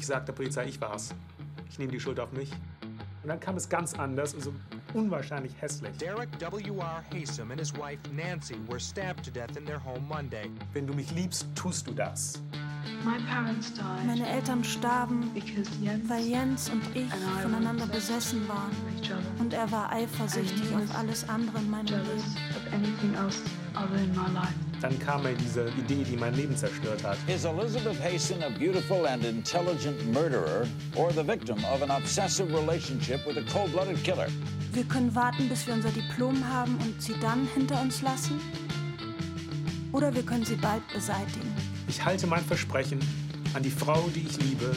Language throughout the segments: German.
Ich sagte der Polizei, ich war's. Ich nehme die Schuld auf mich. Und dann kam es ganz anders und so unwahrscheinlich hässlich. Derek W.R. Haysom and his wife Nancy were stabbed to death in their home Monday. Wenn du mich liebst, tust du das. Meine Eltern starben, weil Jens und ich voneinander besessen waren. Und er war eifersüchtig auf alles andere in meinem Leben. Dann kam mir diese Idee, die mein Leben zerstört hat. Is Elizabeth Hayson a beautiful and intelligent murderer or the victim of an obsessive relationship with a cold-blooded killer? Wir können warten, bis wir unser Diplom haben und sie dann hinter uns lassen. Oder wir können sie bald beseitigen. Ich halte mein Versprechen an die Frau, die ich liebe,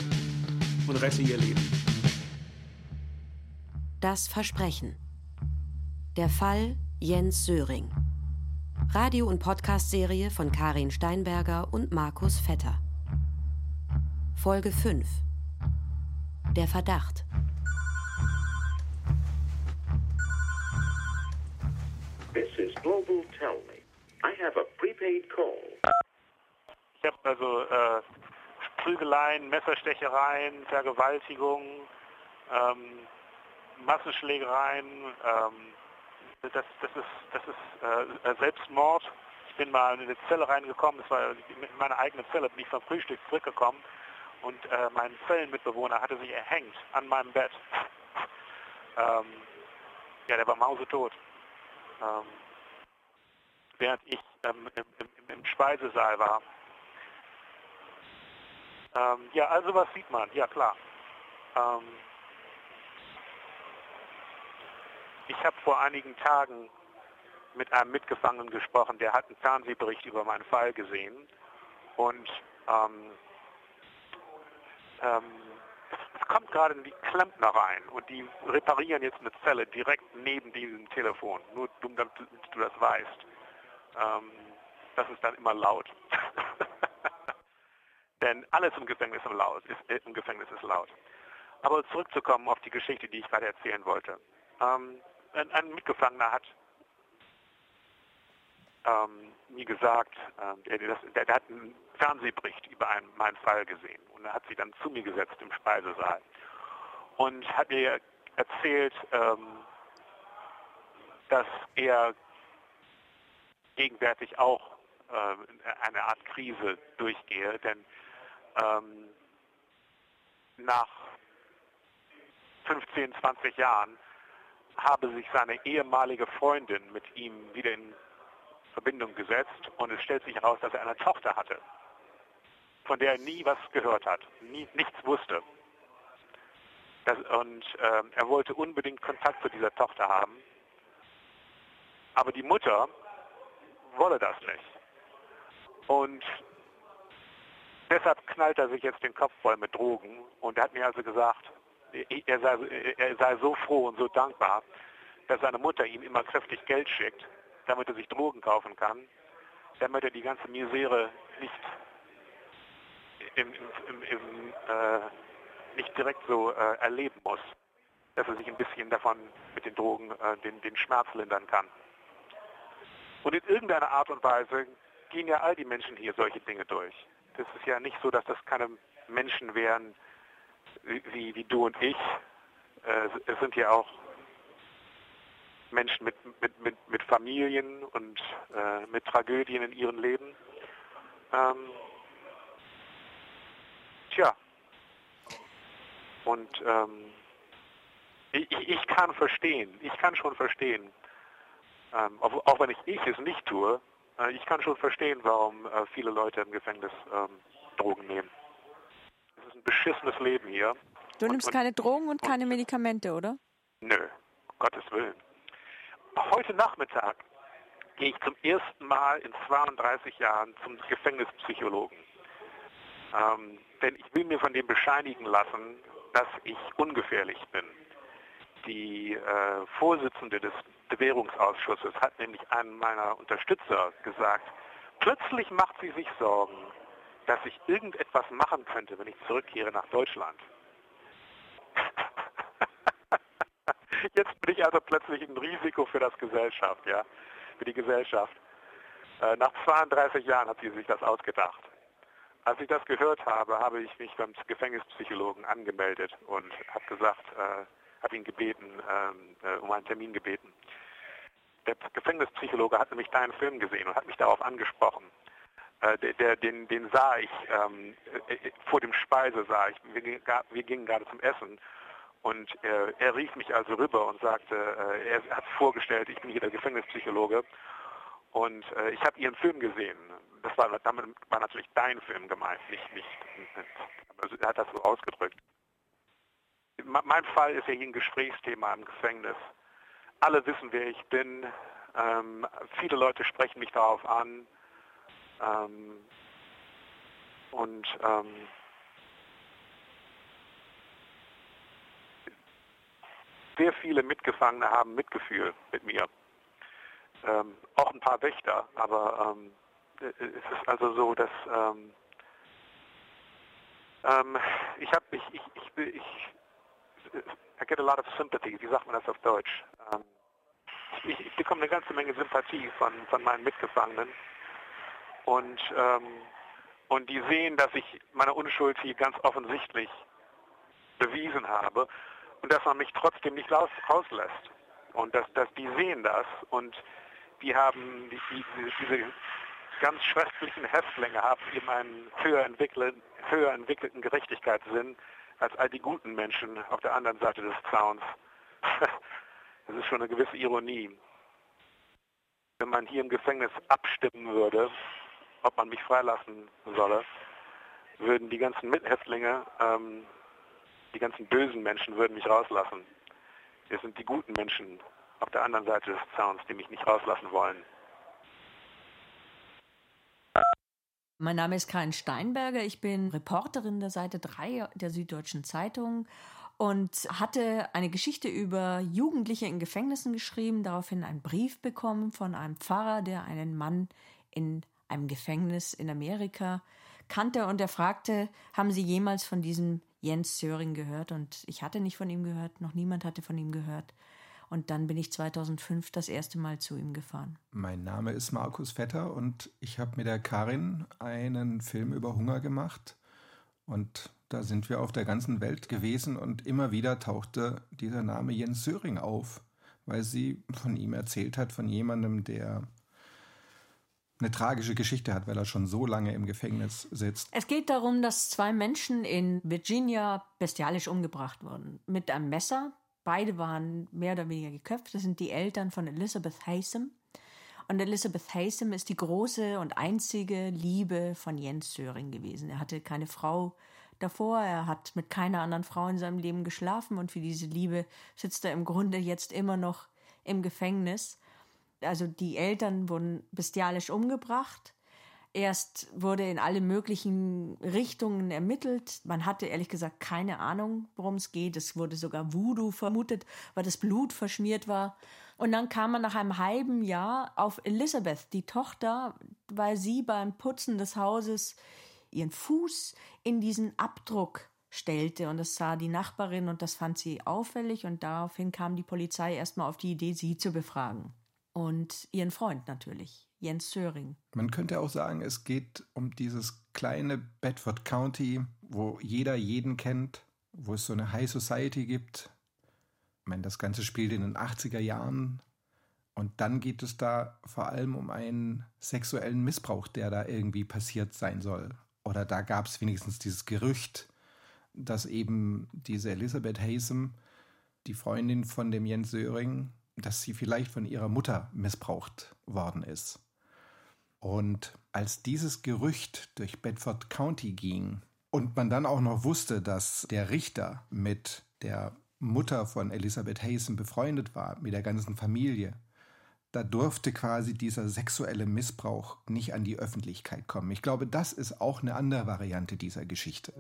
und rette ihr Leben. Das Versprechen. Der Fall Jens Söring. Radio- und Podcast-Serie von Karin Steinberger und Markus Vetter. Folge 5. Der Verdacht. This is Global Tell Me. I have a prepaid call. Ich habe also äh, Prügeleien, Messerstechereien, Vergewaltigungen, ähm, Massenschlägereien, ähm, das, das ist, das ist äh, Selbstmord. Ich bin mal in eine Zelle reingekommen, das war in meiner eigenen Zelle, bin ich vom Frühstück zurückgekommen und äh, mein Zellenmitbewohner hatte sich erhängt an meinem Bett. Ähm, ja, der war mausetot. Ähm, während ich ähm, im, im, im, Speisesaal war. Ähm, ja, also was sieht man? Ja, klar. Ähm, ich habe vor einigen Tagen mit einem Mitgefangenen gesprochen, der hat einen Fernsehbericht über meinen Fall gesehen und ähm, ähm, es kommt gerade die Klempner rein und die reparieren jetzt eine Zelle direkt neben diesem Telefon, nur damit du das weißt. Ähm, das ist dann immer laut. Denn alles im Gefängnis ist laut, ist, äh, im Gefängnis ist laut. Aber zurückzukommen auf die Geschichte, die ich gerade erzählen wollte. Ähm, ein, ein, Mitgefangener hat ähm, mir gesagt, äh, der, der, der, hat einen Fernsehbericht über einen, meinen Fall gesehen. Und hat sich dann zu mir gesetzt im Speisesaal und hat mir erzählt, ähm, dass er gegenwärtig auch äh, eine Art Krise durchgehe, denn ähm, nach 15, 20 Jahren habe sich seine ehemalige Freundin mit ihm wieder in Verbindung gesetzt und es stellt sich heraus, dass er eine Tochter hatte, von der er nie was gehört hat, nie, nichts wusste. Das, und äh, er wollte unbedingt Kontakt zu dieser Tochter haben, aber die Mutter wolle das nicht. Und deshalb knallt er sich jetzt den Kopf voll mit Drogen und er hat mir also gesagt, er sei, er sei so froh und so dankbar, dass seine Mutter ihm immer kräftig Geld schickt, damit er sich Drogen kaufen kann, damit er die ganze Misere nicht, im, im, im, äh, nicht direkt so äh, erleben muss, dass er sich ein bisschen davon mit den Drogen äh, den, den Schmerz lindern kann. Und in irgendeiner Art und Weise gehen ja all die Menschen hier solche Dinge durch. Das ist ja nicht so, dass das keine Menschen wären, wie, wie du und ich. Äh, es sind ja auch Menschen mit, mit, mit, mit Familien und äh, mit Tragödien in ihrem Leben. Ähm, tja. Und ähm, ich, ich kann verstehen, ich kann schon verstehen, ähm, auch, auch, wenn ich, ich es nicht tue, äh, ich kann schon verstehen, warum äh, viele Leute im Gefängnis ähm, Drogen nehmen. Beschissenes Leben hier. Du nimmst und, keine Drogen und, und keine Medikamente, oder? Nö, Gottes Willen. Heute Nachmittag gehe ich zum ersten Mal in 32 Jahren zum Gefängnispsychologen. Ähm, denn ich will mir von dem bescheinigen lassen, dass ich ungefährlich bin. Die äh, Vorsitzende des Bewährungsausschusses hat nämlich einem meiner Unterstützer gesagt, plötzlich macht sie sich Sorgen, dass ich irgendetwas machen könnte, wenn ich zurückkehre nach Deutschland. Jetzt bin ich also plötzlich ein Risiko für das Gesellschaft, ja, für die Gesellschaft. Äh, nach 32 Jahren hat sie sich das ausgedacht. als ich das gehört habe, habe ich mich beim Gefängnispsychologen angemeldet und habe gesagt, äh, habe ihn gebeten, ähm, äh, um einen Termin gebeten. Der Gefängnispsychologe hat nämlich deinen Film gesehen und hat mich darauf angesprochen. Äh, der, der, den, den sah ich ähm, äh, äh, vor dem Speise sah ich. Wir, wir gingen gerade zum Essen und äh, er rief mich also rüber und sagte, äh, er hat vorgestellt, ich bin hier der Gefängnispsychologe und äh, ich habe Ihren Film gesehen. Das war, damit war natürlich dein Film gemeint, nicht, nicht, also er hat das so ausgedrückt. Mein Fall ist ja hier ein Gesprächsthema im Gefängnis. Alle wissen, wer ich bin. Ähm, viele Leute sprechen mich darauf an. Ähm, und ähm, sehr viele Mitgefangene haben Mitgefühl mit mir. Ähm, auch ein paar Wächter, aber ähm, es ist also so, dass ähm, ähm ich habe ich, ich, ich, ich, I get a lot of sympathy, wie sagt man das auf Deutsch? Ähm, ich, ich, bekomme eine ganze Menge Sympathie von, von meinen Mitgefangenen und, ähm, und die sehen, dass ich meine Unschuld hier ganz offensichtlich bewiesen habe und dass man mich trotzdem nicht raus, rauslässt. Und dass, dass die sehen das und die haben die, die, diese ganz schrecklichen Häftlinge haben eben einen höher entwickelten, höher entwickelten Gerechtigkeitssinn als all die guten Menschen auf der anderen Seite des Zauns. Das ist schon eine gewisse Ironie. Wenn man hier im Gefängnis abstimmen würde, ob man mich freilassen solle, würden die ganzen Mithäftlinge ähm, die ganzen bösen Menschen würden mich rauslassen. Es sind die guten Menschen auf der anderen Seite des Zauns, die mich nicht rauslassen wollen. Mein Name ist Karin Steinberger. Ich bin Reporterin der Seite 3 der Süddeutschen Zeitung und hatte eine Geschichte über Jugendliche in Gefängnissen geschrieben, daraufhin einen Brief bekommen von einem Pfarrer, der einen Mann in einem Gefängnis in Amerika kannte und er fragte, haben Sie jemals von diesem Jens Söring gehört und ich hatte nicht von ihm gehört, noch niemand hatte von ihm gehört. Und dann bin ich 2005 das erste Mal zu ihm gefahren. Mein Name ist Markus Vetter und ich habe mit der Karin einen Film über Hunger gemacht. Und da sind wir auf der ganzen Welt gewesen und immer wieder tauchte dieser Name Jens Söring auf, weil sie von ihm erzählt hat, von jemandem, der eine tragische Geschichte hat, weil er schon so lange im Gefängnis sitzt. Es geht darum, dass zwei Menschen in Virginia bestialisch umgebracht wurden. Mit einem Messer. Beide waren mehr oder weniger geköpft. Das sind die Eltern von Elizabeth Haysom. Und Elizabeth Haysom ist die große und einzige Liebe von Jens Söring gewesen. Er hatte keine Frau davor, er hat mit keiner anderen Frau in seinem Leben geschlafen und für diese Liebe sitzt er im Grunde jetzt immer noch im Gefängnis also die Eltern wurden bestialisch umgebracht. Erst wurde in alle möglichen Richtungen ermittelt. Man hatte ehrlich gesagt keine Ahnung, worum es geht. Es wurde sogar Voodoo vermutet, weil das Blut verschmiert war. Und dann kam man nach einem halben Jahr auf Elizabeth, die Tochter, weil sie beim Putzen des Hauses ihren Fuß in diesen Abdruck stellte. Und das sah die Nachbarin und das fand sie auffällig. Und daraufhin kam die Polizei erstmal auf die Idee, sie zu befragen und ihren Freund natürlich, Jens Söring. Man könnte auch sagen, es geht um dieses kleine Bedford County, wo jeder jeden kennt, wo es so eine High Society gibt. Ich meine, das Ganze spielt in den 80er Jahren. Und dann geht es da vor allem um einen sexuellen Missbrauch, der da irgendwie passiert sein soll. Oder da gab es wenigstens dieses Gerücht, dass eben diese Elizabeth Haysom, die Freundin von dem Jens Söring, dass sie vielleicht von ihrer Mutter missbraucht worden ist. Und als dieses Gerücht durch Bedford County ging und man dann auch noch wusste, dass der Richter mit der Mutter von Elizabeth Hazen befreundet war, mit der ganzen Familie, da durfte quasi dieser sexuelle Missbrauch nicht an die Öffentlichkeit kommen. Ich glaube, das ist auch eine andere Variante dieser Geschichte.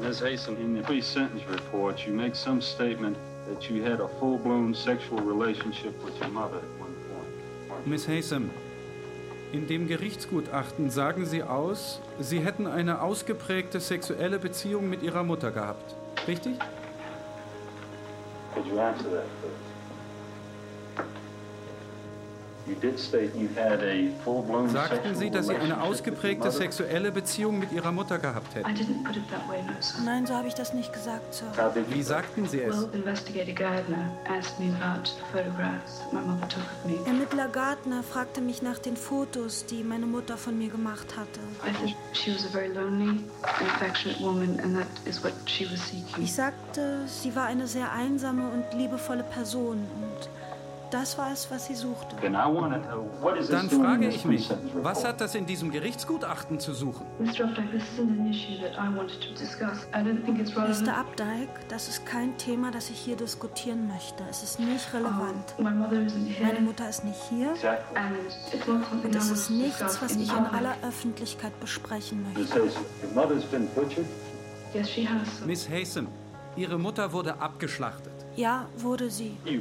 Ms. Hazen, in the pre-sentence report, you make some statement that you had a full-blown sexual relationship with your mother at one point. Miss Haysom, in dem Gerichtsgutachten sagen Sie aus, Sie hätten eine ausgeprägte sexuelle Beziehung mit Ihrer Mutter gehabt. Richtig? Could you answer that, please? Sagten Sie, dass Sie eine ausgeprägte sexuelle Beziehung mit Ihrer Mutter gehabt hätten? Nein, so habe ich das nicht gesagt, Sir. Wie sagten Sie es? Ermittler Gardner fragte mich nach den Fotos, die meine Mutter von mir gemacht hatte. Ich sagte, sie war eine sehr einsame und liebevolle Person und das war es, was sie suchte. Dann frage ich mich, was hat das in diesem Gerichtsgutachten zu suchen? Mr. Updike, das ist kein Thema, das ich hier diskutieren möchte. Es ist nicht relevant. Meine Mutter ist nicht hier. Und es ist nichts, was ich in aller Öffentlichkeit besprechen möchte. Miss Haysom, Ihre Mutter wurde abgeschlachtet. Ja, wurde sie. Sie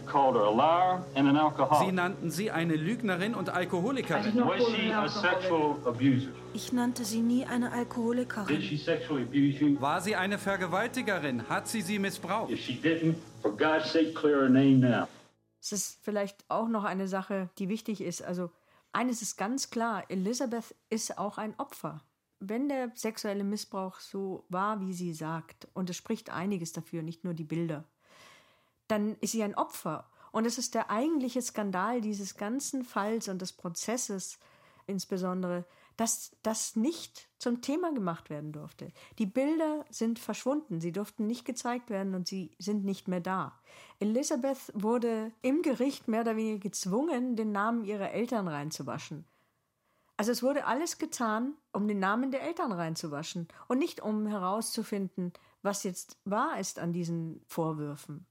nannten sie eine Lügnerin und Alkoholikerin. Ich nannte sie nie eine Alkoholikerin. War sie eine Vergewaltigerin? Hat sie sie missbraucht? Es ist vielleicht auch noch eine Sache, die wichtig ist. Also eines ist ganz klar, Elizabeth ist auch ein Opfer. Wenn der sexuelle Missbrauch so war, wie sie sagt, und es spricht einiges dafür, nicht nur die Bilder, dann ist sie ein Opfer. Und es ist der eigentliche Skandal dieses ganzen Falls und des Prozesses insbesondere, dass das nicht zum Thema gemacht werden durfte. Die Bilder sind verschwunden, sie durften nicht gezeigt werden und sie sind nicht mehr da. Elizabeth wurde im Gericht mehr oder weniger gezwungen, den Namen ihrer Eltern reinzuwaschen. Also es wurde alles getan, um den Namen der Eltern reinzuwaschen und nicht um herauszufinden, was jetzt wahr ist an diesen Vorwürfen.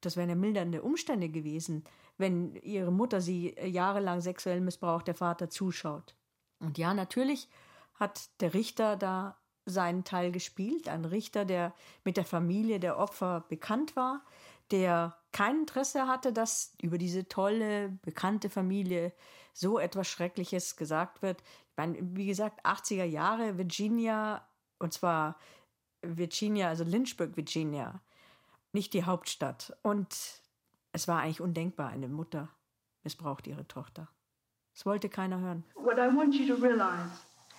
Das wären ja mildernde Umstände gewesen, wenn ihre Mutter sie äh, jahrelang sexuell missbraucht, der Vater zuschaut. Und ja, natürlich hat der Richter da seinen Teil gespielt, ein Richter, der mit der Familie der Opfer bekannt war, der kein Interesse hatte, dass über diese tolle, bekannte Familie so etwas Schreckliches gesagt wird. Ich meine, wie gesagt, 80er Jahre, Virginia, und zwar Virginia, also Lynchburg, Virginia, nicht die Hauptstadt. Und es war eigentlich undenkbar, eine Mutter missbraucht ihre Tochter. Das wollte keiner hören. What I want you to realize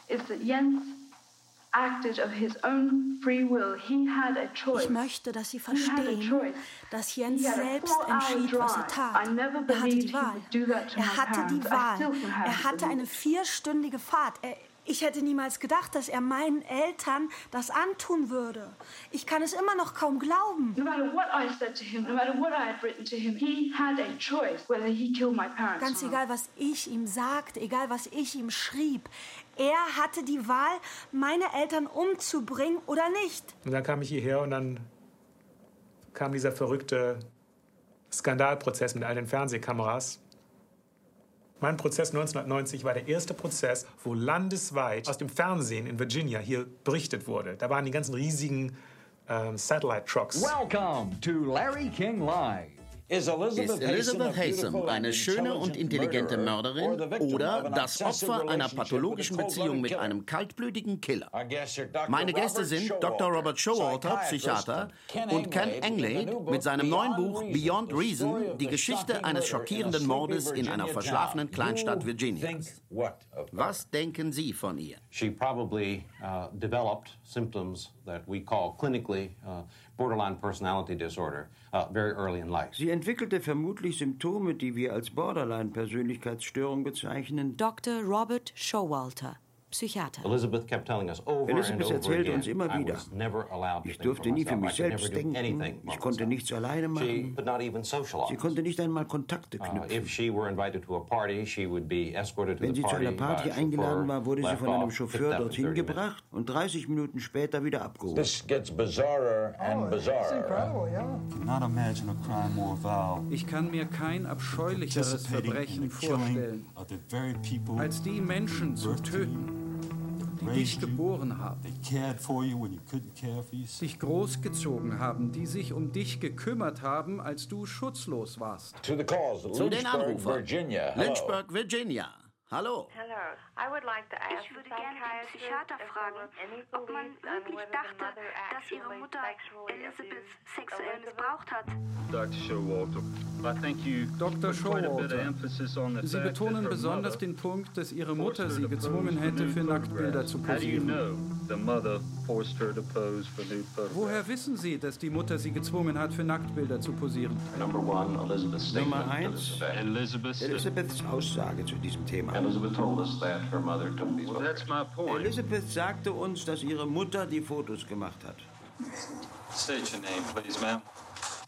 is that Jens ich möchte, dass Sie verstehen, dass Jens selbst entschied, was er tat. Er hatte die Wahl. Er hatte die Wahl. Er hatte eine vierstündige Fahrt. Er, ich hätte niemals gedacht, dass er meinen Eltern das antun würde. Ich kann es immer noch kaum glauben. Ganz egal, was ich ihm sagte, egal, was ich ihm schrieb. Er hatte die Wahl, meine Eltern umzubringen oder nicht. Und dann kam ich hierher und dann kam dieser verrückte Skandalprozess mit all den Fernsehkameras. Mein Prozess 1990 war der erste Prozess, wo landesweit aus dem Fernsehen in Virginia hier berichtet wurde. Da waren die ganzen riesigen ähm, Satellite Trucks. Welcome to Larry King Live. Ist Elizabeth Haysom eine schöne und intelligente Mörderin oder das Opfer einer pathologischen Beziehung mit einem kaltblütigen Killer? Meine Gäste sind Dr. Robert Showalter, Psychiater, und Ken Englade mit seinem neuen Buch Beyond Reason, die Geschichte eines schockierenden Mordes in einer verschlafenen Kleinstadt Virginias. Was denken Sie von ihr? She probably uh, developed symptoms that we call clinically uh, borderline personality disorder uh, very early in life. Sie entwickelte vermutlich Symptome, die wir als Borderline-Persönlichkeitsstörung bezeichnen. Dr. Robert Showalter. Psychiater. Elizabeth kept telling us over Elizabeth and over erzählte again, uns immer I wieder, was never allowed to ich think durfte nie für mich I could never selbst do denken, ich konnte nichts alleine machen. could not even socialize. Sie konnte nicht einmal Kontakte Uh, knüpfen. if she were invited to a party, she would be escorted to Wenn the sie zu einer Party eingeladen war, wurde sie von einem Chauffeur dorthin 30 minutes. gebracht und 30 Minuten später wieder abgeholt. This gets bizarrer and bizarrer. Cannot imagine a crime more vile. Ich kann mir kein abscheulicheres Verbrechen vorstellen, als die Menschen zu töten, die dich geboren haben, dich großgezogen haben, die sich um dich gekümmert haben, als du schutzlos warst. Zu den Lynchburg, Anrufern. Lynchburg, Virginia. Hallo. Ich würde gerne den Psychiater fragen, ob man wirklich dachte, dass ihre Mutter Elizabeth sexuell missbraucht hat. Dr. Showalter, Sie betonen besonders den Punkt, dass Ihre Mutter Sie gezwungen hätte, für Nacktbilder zu posieren. Woher wissen Sie, dass die Mutter Sie gezwungen hat, für Nacktbilder zu posieren? Nummer eins, Elizabeths Aussage zu diesem Thema. Elizabeth sagte uns, dass ihre Mutter die Fotos gemacht hat. State your name, please, ma'am.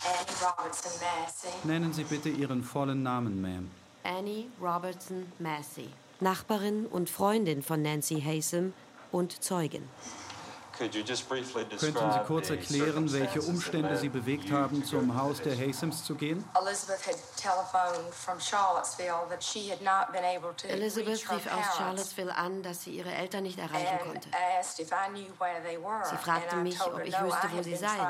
Annie Robertson Massey. Nennen Sie bitte Ihren vollen Namen, Ma'am. Annie Robertson Massey, Nachbarin und Freundin von Nancy Hasem und Zeugin. Könnten Sie kurz erklären, welche Umstände Sie bewegt haben, zum Haus der Hasems zu gehen? Elizabeth had telephoned from Charlottesville that she had not been able to Elizabeth reach her rief aus parents Charlottesville an, dass sie ihre Eltern nicht erreichen konnte. asked if I knew where they were. Sie fragte mich, ob ich no, wüsste, I wo had sie seien.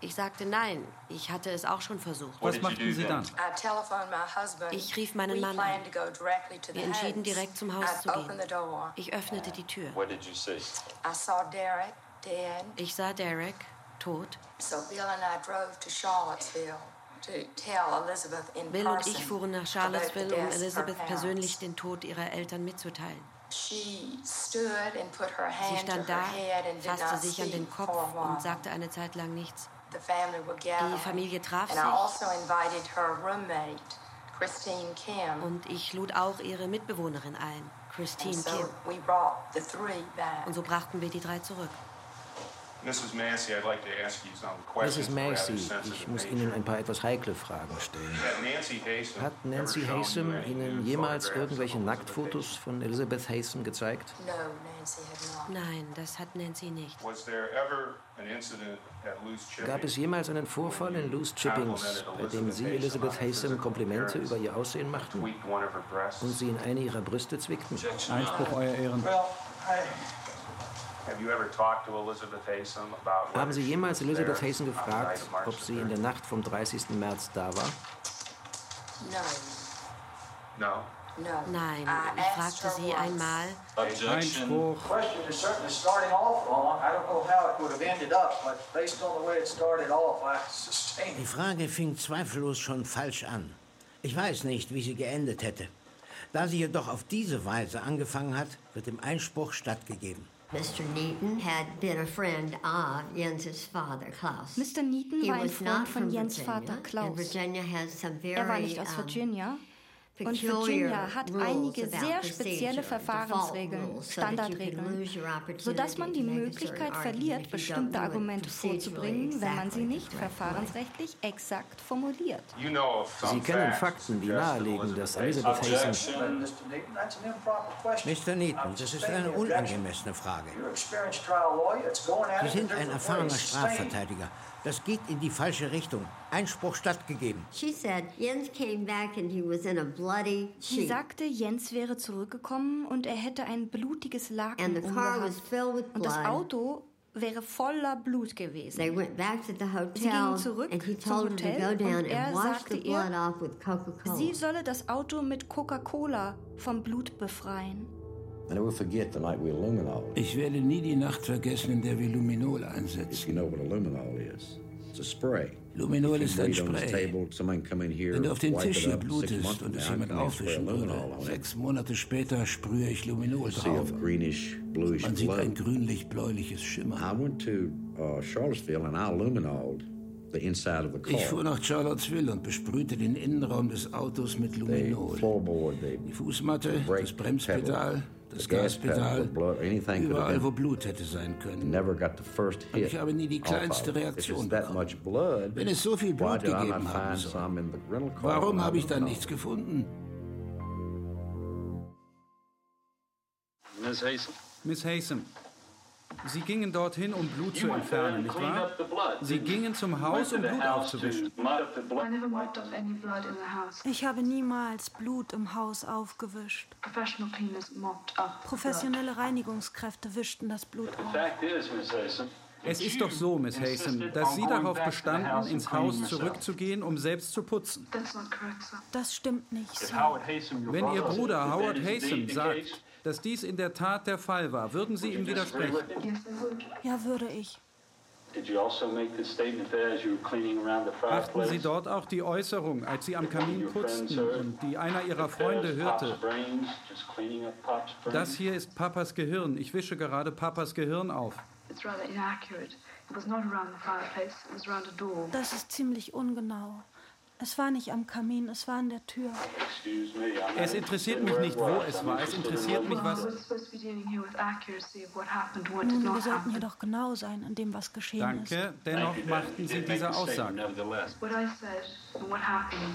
Ich sagte nein, ich hatte es auch schon versucht. Was machten Sie dann? I telephoned my husband. Ich rief meinen Mann planned an. to go directly to the Wir entschieden, house. direkt zum Haus zu gehen. door. Ich öffnete die Tür. Derek dead. Ich sah Derek tot. So Bill and I drove to Charlottesville to tell Elizabeth in Bill und ich fuhren nach Charlottesville, um Elizabeth persönlich den Tod ihrer Eltern mitzuteilen. She stood and put her Sie stand da, fasste sich an den Kopf und sagte eine Zeit lang nichts. Die Familie traf sich. also. Und ich lud auch ihre Mitbewohnerin ein, Christine Kim. Und so brachten wir die drei zurück. Mrs. Massey, I'd like to ask you some Mrs. questions. of a rather Massey, sensitive ich muss. Ihnen ein paar etwas heikle Fragen stellen. Hat Nancy ever shown Hasem you any Ihnen jemals photographs irgendwelche of Nacktfotos von Elizabeth Hasem gezeigt? No, Nancy had not. Nein, das hat Nancy nicht. Gab es jemals einen Vorfall in Loose Chippings, bei dem Sie Elizabeth Hasem Komplimente über ihr Aussehen machten und Sie in eine ihrer Brüste zwickten? Einspruch, Euer Ehren. Haben Sie jemals Elizabeth night gefragt, ob sie in der Nacht vom 30. März da war? No, No. Nein, ich fragte sie einmal. Einspruch. question is certainly starting off wrong. I don't know how it would have ended up, but based on the way it started off, I sustain Die Frage fing zweifellos schon falsch an. Ich weiß nicht, wie sie geendet hätte. Da sie jedoch auf diese Weise angefangen hat, wird dem Einspruch stattgegeben. Mr. Neaton had been a friend of Jens's father, Klaus. Mr. Neaton He war ein was not Freund von from Jens Vater Klaus. Virginia has some very, Er war nicht aus um, Virginia. Und Virginia hat einige sehr spezielle Verfahrensregeln, Standardregeln, sodass man die Möglichkeit verliert, bestimmte Argumente vorzubringen, wenn man sie nicht verfahrensrechtlich exakt formuliert. Sie kennen Fakten, die nahelegen, dass Elizabeth Hasem Mr. Neaton, das ist eine unangemessene Frage. You're an experienced trial lawyer. It's going at Sie sind ein erfahrener. Strafverteidiger. Das geht in die falsche Richtung. Einspruch stattgegeben. She said Jens came back and he was in a bloody Sie sagte, Jens wäre zurückgekommen und er hätte ein blutiges Laken And the car was filled with Und das blood. Auto wäre voller Blut gewesen. They went back to the Sie gingen hotel zurück and he zum told to Hotel go down und er and wash sagte the blood ihr, off with Coca-Cola. sie solle das Auto mit Coca-Cola vom Blut befreien. I never forget the night we luminol. Ich werde nie die Nacht vergessen, in der wir Luminol einsetzen. Luminol ist ein Spray. Wenn du auf den Tisch hier blutest months und es jemand aufwischen würde, sechs Monate später sprühe ich Luminol drauf. Man sieht ein grünlich-bläuliches Schimmer. I went to uh, Charlottesville and I luminoled the inside of the car. Ich fuhr nach Charlottesville und besprühte den Innenraum des Autos mit the Luminol. Die Fußmatte, brake das Bremspedal, pedal, das the gas pedal, Gaspedal, überall, wo been. Blut hätte sein können. Never got the first Und hit. ich habe nie die kleinste Reaktion it's that much blood, Wenn es so viel why Blut did I not gegeben haben find soll, some in the rental car? warum habe ich dann nichts gefunden? Miss Hasem. Miss Hasem. Sie gingen dorthin, um Blut zu entfernen, nicht wahr? Sie gingen zum Haus, um Blut aufzuwischen. Ich habe niemals Blut im Haus aufgewischt. Professionelle Reinigungskräfte wischten das Blut auf. Es ist doch so, Miss Haysom, dass Sie darauf bestanden, ins Haus zurückzugehen, um selbst zu putzen. Das stimmt nicht, Sir. Wenn Ihr Bruder Howard Haysom sagt, dass dies in der Tat der Fall war, würden Sie ihm widersprechen? Ja, würde ich. Also Achten Sie dort auch die Äußerung, als Sie am Kamin putzten und die einer Ihrer Freunde hörte. Das hier ist Papas Gehirn. Ich wische gerade Papas Gehirn auf. Das ist ziemlich ungenau. Es war nicht am Kamin, es war an der Tür. Es interessiert mich nicht, wo es war. Es interessiert mich, was. Nun, wir sollten hier doch genau sein in dem, was geschehen ist. Danke, dennoch machten Sie diese Aussage.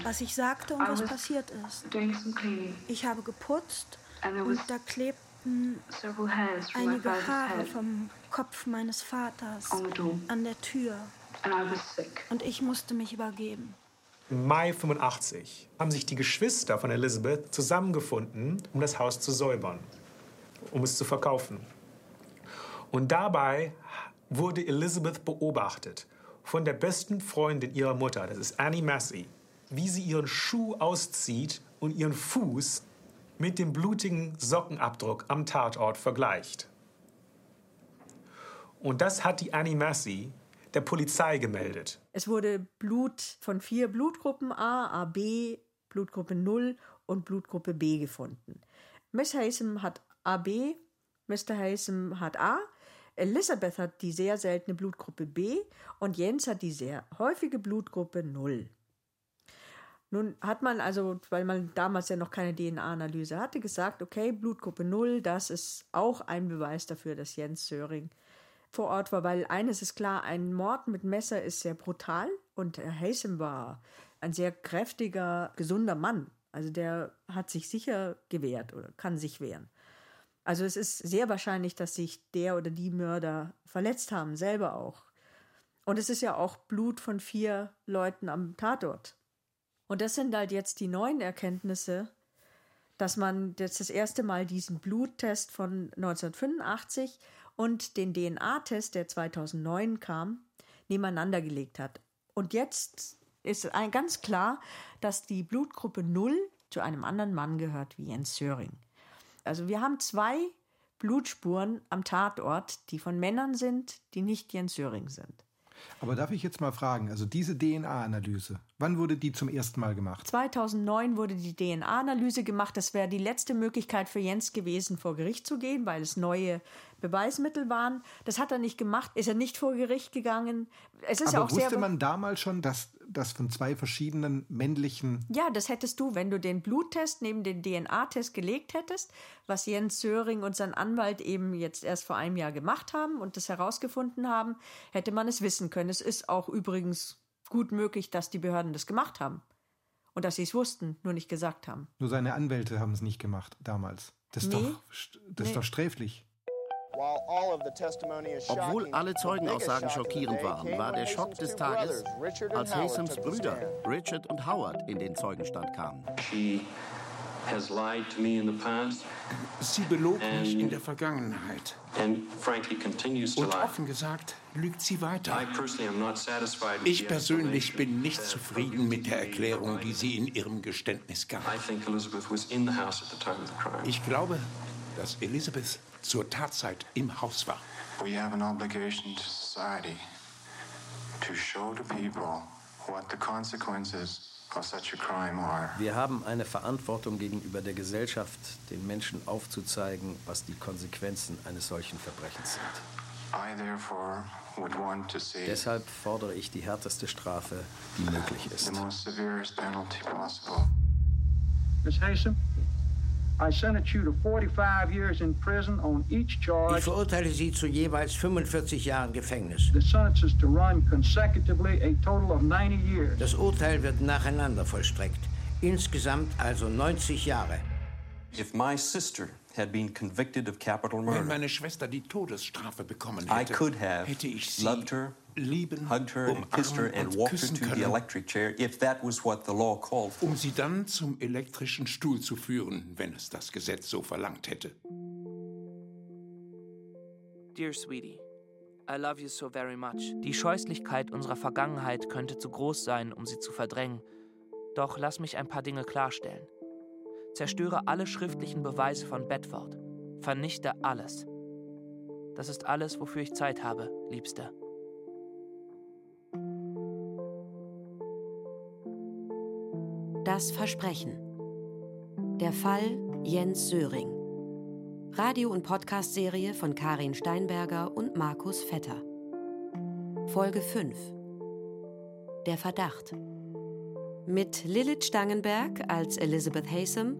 Was ich sagte und was passiert ist. Ich habe geputzt und da klebten einige Haare vom Kopf meines Vaters an der Tür. Und ich musste mich übergeben. Im Mai 85 haben sich die Geschwister von Elizabeth zusammengefunden, um das Haus zu säubern, um es zu verkaufen. Und dabei wurde Elizabeth beobachtet von der besten Freundin ihrer Mutter, das ist Annie Massey, wie sie ihren Schuh auszieht und ihren Fuß mit dem blutigen Sockenabdruck am Tatort vergleicht. Und das hat die Annie Massey der Polizei gemeldet. Es wurde Blut von vier Blutgruppen A, AB, Blutgruppe 0 und Blutgruppe B gefunden. Miss Haysom hat AB, Mr. Haysom hat A, Elizabeth hat die sehr seltene Blutgruppe B und Jens hat die sehr häufige Blutgruppe 0. Nun hat man also, weil man damals ja noch keine DNA-Analyse hatte, gesagt, okay, Blutgruppe 0, das ist auch ein Beweis dafür, dass Jens Söring vor Ort war, weil eines ist klar, ein Mord mit Messer ist sehr brutal und Herr Haysom war ein sehr kräftiger, gesunder Mann. Also der hat sich sicher gewehrt oder kann sich wehren. Also es ist sehr wahrscheinlich, dass sich der oder die Mörder verletzt haben, selber auch. Und es ist ja auch Blut von vier Leuten am Tatort. Und das sind halt jetzt die neuen Erkenntnisse, dass man jetzt das erste Mal diesen Bluttest von 1985 und den DNA-Test, der 2009 kam, nebeneinander gelegt hat. Und jetzt ist ein ganz klar, dass die Blutgruppe 0 zu einem anderen Mann gehört wie Jens Söring. Also wir haben zwei Blutspuren am Tatort, die von Männern sind, die nicht Jens Söring sind. Aber darf ich jetzt mal fragen, also diese DNA-Analyse, wann wurde die zum ersten Mal gemacht? 2009 wurde die DNA-Analyse gemacht. Das wäre die letzte Möglichkeit für Jens gewesen, vor Gericht zu gehen, weil es neue Beweismittel waren. Das hat er nicht gemacht, ist er nicht vor Gericht gegangen. Es ist Aber auch wusste sehr man damals schon, dass das von zwei verschiedenen männlichen... Ja, das hättest du, wenn du den Bluttest neben den DNA-Test gelegt hättest, was Jens Söring und sein Anwalt eben jetzt erst vor einem Jahr gemacht haben und das herausgefunden haben, hätte man es wissen können. Es ist auch übrigens gut möglich, dass die Behörden das gemacht haben. Und dass sie es wussten, nur nicht gesagt haben. Nur seine Anwälte haben es nicht gemacht damals. Das ist, Nee. doch, das ist Nee. doch sträflich. Obwohl alle Zeugenaussagen schockierend waren, war der Schock des Tages, als Haysoms Brüder Richard und Howard in den Zeugenstand kamen. She has lied to me in the past. Sie belog mich in der Vergangenheit. Und offen gesagt, lügt sie weiter. Ich persönlich bin nicht zufrieden mit der Erklärung, die sie in ihrem Geständnis gab. I think Elizabeth was in the house at the time of the crime. Ich glaube, dass Elizabeth zur Tatzeit im Haus war. We have an obligation to society to show to people what the consequences of such a crime are. Wir haben eine Verantwortung gegenüber der Gesellschaft, den Menschen aufzuzeigen, was die Konsequenzen eines solchen Verbrechens sind. I therefore would want to see Deshalb fordere ich die härteste Strafe, die möglich ist. the. Miss Haysom, Ich charge. verurteile Sie zu jeweils 45 Jahren Gefängnis. The sentence is to run consecutively a total of 90 years. Das Urteil wird nacheinander vollstreckt. Insgesamt also 90 Jahre. If my sister had been convicted of capital Wenn murder, meine Schwester die Todesstrafe bekommen I hätte, could have hätte ich sie loved her, lieben, hugged her, and kissed her, umarmen and und walked her küssen to the können, electric chair if that was what the law called for. um sie dann zum elektrischen Stuhl zu führen, wenn es das Gesetz so verlangt hätte. Dear sweetie, I love you so very much. Die Scheußlichkeit unserer Vergangenheit könnte zu groß sein, um sie zu verdrängen. Doch lass mich ein paar Dinge klarstellen. Zerstöre alle schriftlichen Beweise von Bedford. Vernichte alles. Das ist alles, wofür ich Zeit habe, Liebster. Das Versprechen. Der Fall Jens Söring. Radio- und Podcast-Serie von Karin Steinberger und Markus Vetter. Folge 5. Der Verdacht. Mit Lilith Stangenberg als Elizabeth Haysom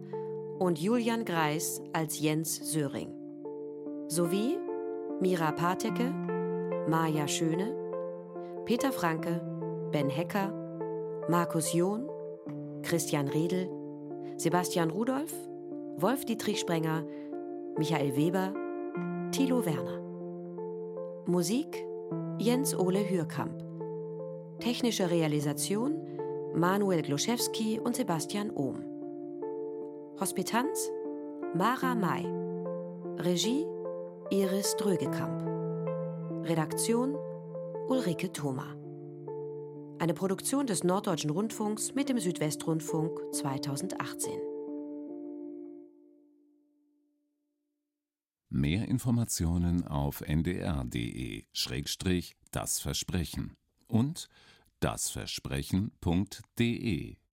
und Julian Greis als Jens Söring. Sowie Mira Pateke, Maja Schöne, Peter Franke, Ben Hecker, Markus John, Christian Riedel, Sebastian Rudolph, Wolf Dietrich Sprenger, Michael Weber, Thilo Werner. Musik Jens Ole Hürkamp. Technische Realisation Manuel Gloszewski und Sebastian Ohm. Hospitanz Mara May. Regie Iris Drögekamp. Redaktion Ulrike Thoma. Eine Produktion des Norddeutschen Rundfunks mit dem Südwestrundfunk 2018. Mehr Informationen auf ndr.de-das Versprechen und dasversprechen.de